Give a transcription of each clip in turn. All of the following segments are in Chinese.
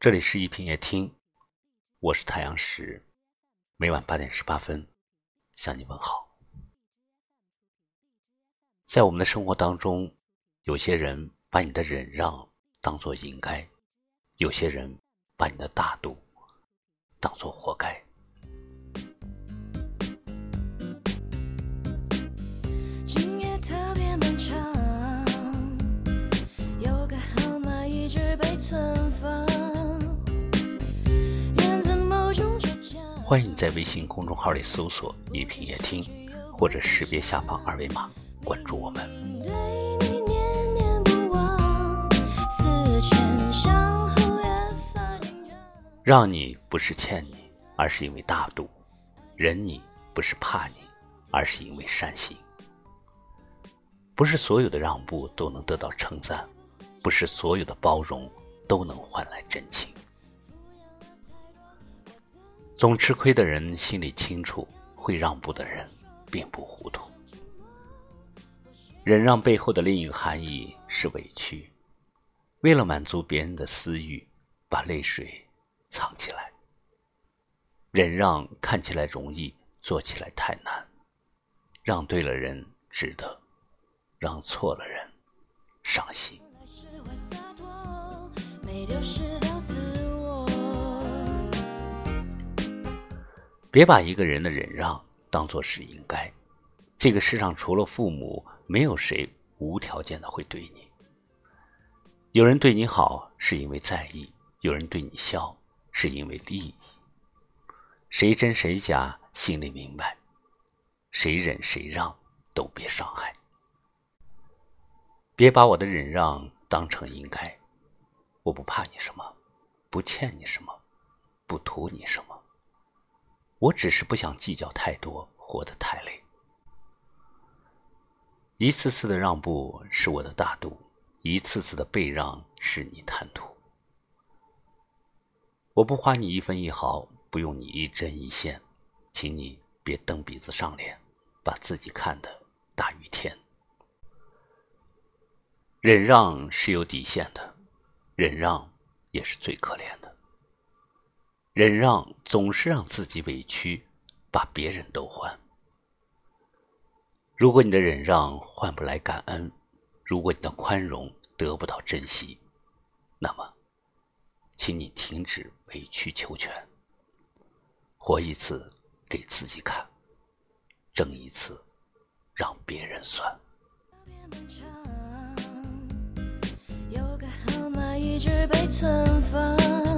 这里是一品夜听，我是太阳石，每晚八点十八分向你问好。在我们的生活当中，有些人把你的忍让当做应该，有些人把你的大度当做活该。被存欢迎在微信公众号里搜索“一品夜听”，或者识别下方二维码关注我们。让你不是欠你，而是因为大度；忍你不是怕你，而是因为善心。不是所有的让步都能得到称赞，不是所有的包容都能换来真情。总吃亏的人心里清楚，会让步的人并不糊涂。忍让背后的另一个含义是委屈，为了满足别人的私欲，把泪水藏起来。忍让看起来容易，做起来太难。让对了人值得，让错了人伤心。别把一个人的忍让当做是应该。这个世上除了父母，没有谁无条件的会对你。有人对你好是因为在意，有人对你笑是因为利益。谁真谁假，心里明白。谁忍谁让，都别伤害。别把我的忍让当成应该。我不怕你什么，不欠你什么，不图你什么。我只是不想计较太多，活得太累。一次次的让步是我的大度，一次次的被让是你贪图。我不花你一分一毫，不用你一针一线，请你别蹬鼻子上脸，把自己看得大于天。忍让是有底线的，忍让也是最可怜的。忍让总是让自己委屈，把别人都换。如果你的忍让换不来感恩，如果你的宽容得不到珍惜，那么，请你停止委曲求全。活一次给自己看，争一次让别人算。有个号码一直被存放。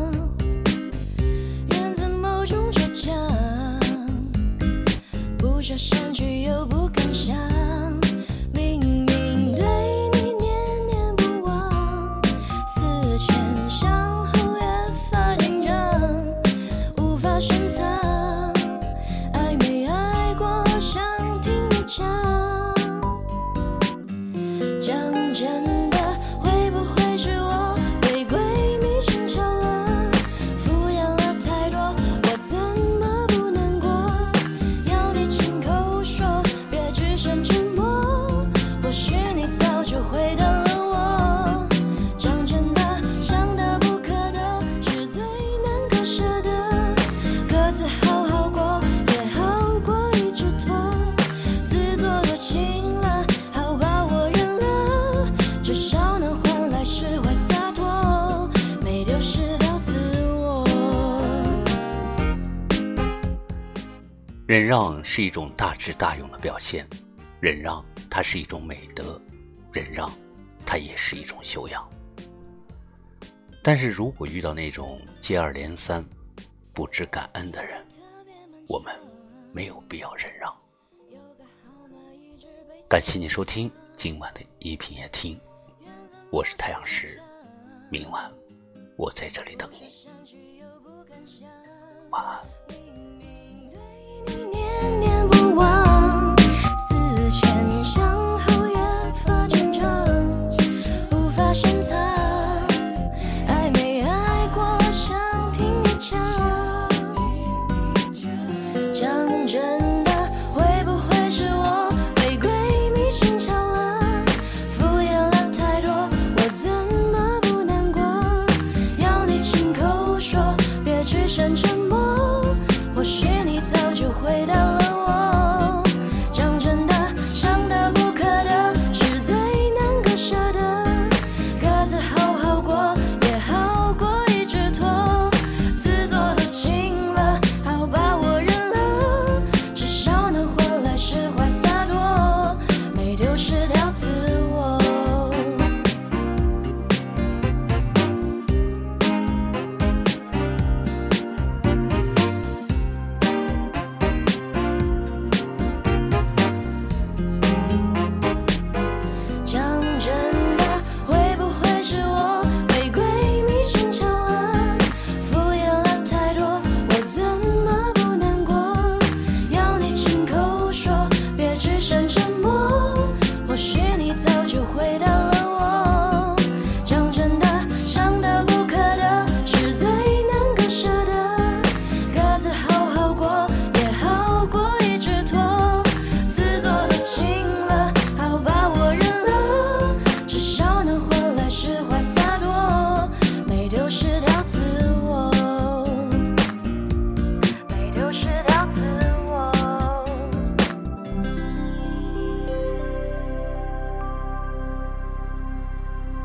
讲真忍让是一种大智大勇的表现，忍让它是一种美德，忍让它也是一种修养。但是如果遇到那种接二连三、不知感恩的人，我们没有必要忍让。感谢你收听今晚的一品夜听，我是太阳石，明晚我在这里等你，晚安。或许你早就回到了我。